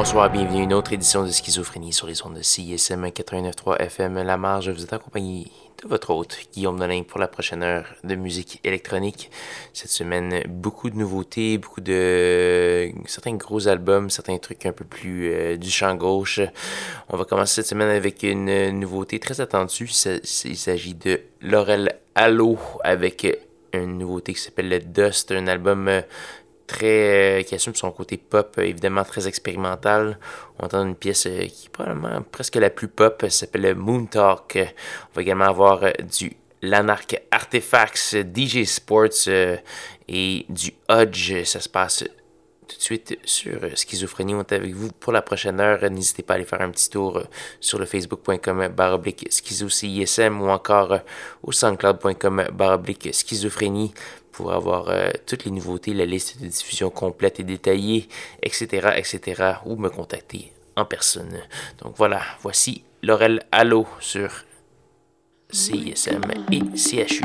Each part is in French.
bonsoir, bienvenue à une autre édition de Schizophrénie sur les ondes de CISM 89.3 FM La Marge. Vous êtes accompagné de votre hôte, Guillaume Nolin, pour la prochaine heure de musique électronique. Cette semaine, beaucoup de nouveautés, beaucoup de... certains gros albums, certains trucs un peu plus euh, du champ gauche. On va commencer cette semaine avec une nouveauté très attendue. Il s'agit de Laurel Allo avec une nouveauté qui s'appelle le Dust, un album euh, euh, qui assume son côté pop, euh, évidemment très expérimental. On entend une pièce euh, qui est probablement presque la plus pop, s'appelle Moon Talk. On va également avoir du Lanark Artifacts, DJ Sports et du Hodge. Ça se passe tout de suite sur Schizophrénie. On est avec vous pour la prochaine heure. N'hésitez pas à aller faire un petit tour sur le facebook.com baroblique ou encore au soundcloud.com baroblique schizophrénie pour avoir euh, toutes les nouveautés, la liste de diffusion complète et détaillée, etc., etc., ou me contacter en personne. Donc voilà, voici Laurel Allo sur CISM et CHU.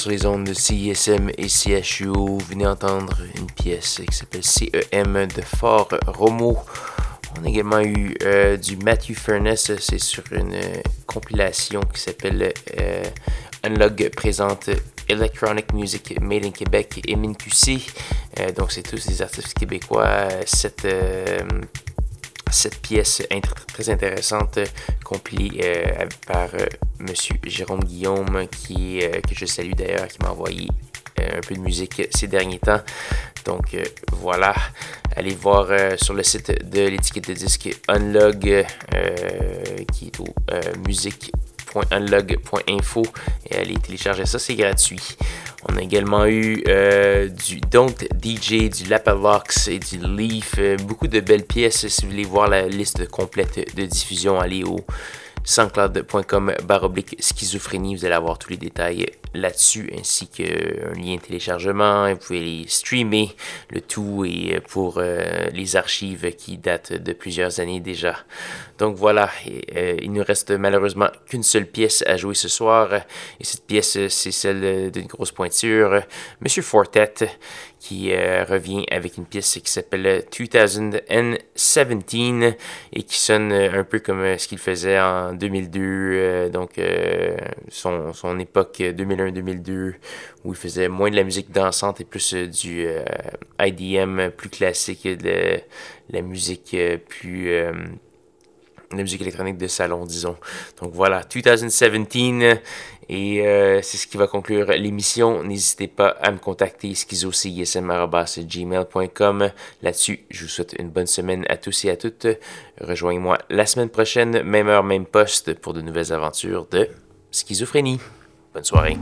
Sur les ondes de CISM et CHU. Venez entendre une pièce qui s'appelle CEM de Fort Romo. On a également eu euh, du Matthew Furness, c'est sur une euh, compilation qui s'appelle euh, Unlog présente Electronic Music Made in Québec et MinQC. donc c'est tous des artistes québécois. Cette cette pièce très intéressante compilée par Monsieur Jérôme Guillaume qui que je salue d'ailleurs qui m'a envoyé un peu de musique ces derniers temps. Donc voilà, allez voir euh, sur le site de l'étiquette de disque Unlog, euh, qui est au euh, musique.unlog.info et allez télécharger ça, c'est gratuit. On a également eu du Don't DJ, du Lapalox et du Leaf. beaucoup de belles pièces. Si vous voulez voir la liste complète de diffusion, allez au soundcloud.com baroblique schizophrénie. Vous allez avoir tous les détails là-dessus ainsi qu'un lien de téléchargement. Vous pouvez les streamer le tout et pour euh, les archives qui datent de plusieurs années déjà. Donc voilà, euh, il nous reste malheureusement qu'une seule pièce à jouer ce soir et cette pièce c'est celle d'une grosse pointure, Monsieur Fortet qui euh, revient avec une pièce qui s'appelle 2017 et qui sonne un peu comme ce qu'il faisait en 2002, donc son, son époque 2001-2002 où il faisait moins de la musique dansante et plus du euh, IDM plus classique, de la musique euh, plus euh, la musique électronique de salon, disons. Donc voilà, 2017, et c'est ce qui va conclure l'émission. N'hésitez pas à me contacter, schizocism.gmail.com. Là-dessus, je vous souhaite une bonne semaine à tous et à toutes. Rejoignez-moi la semaine prochaine, même heure, même poste, pour de nouvelles aventures de schizophrénie. Bonne soirée.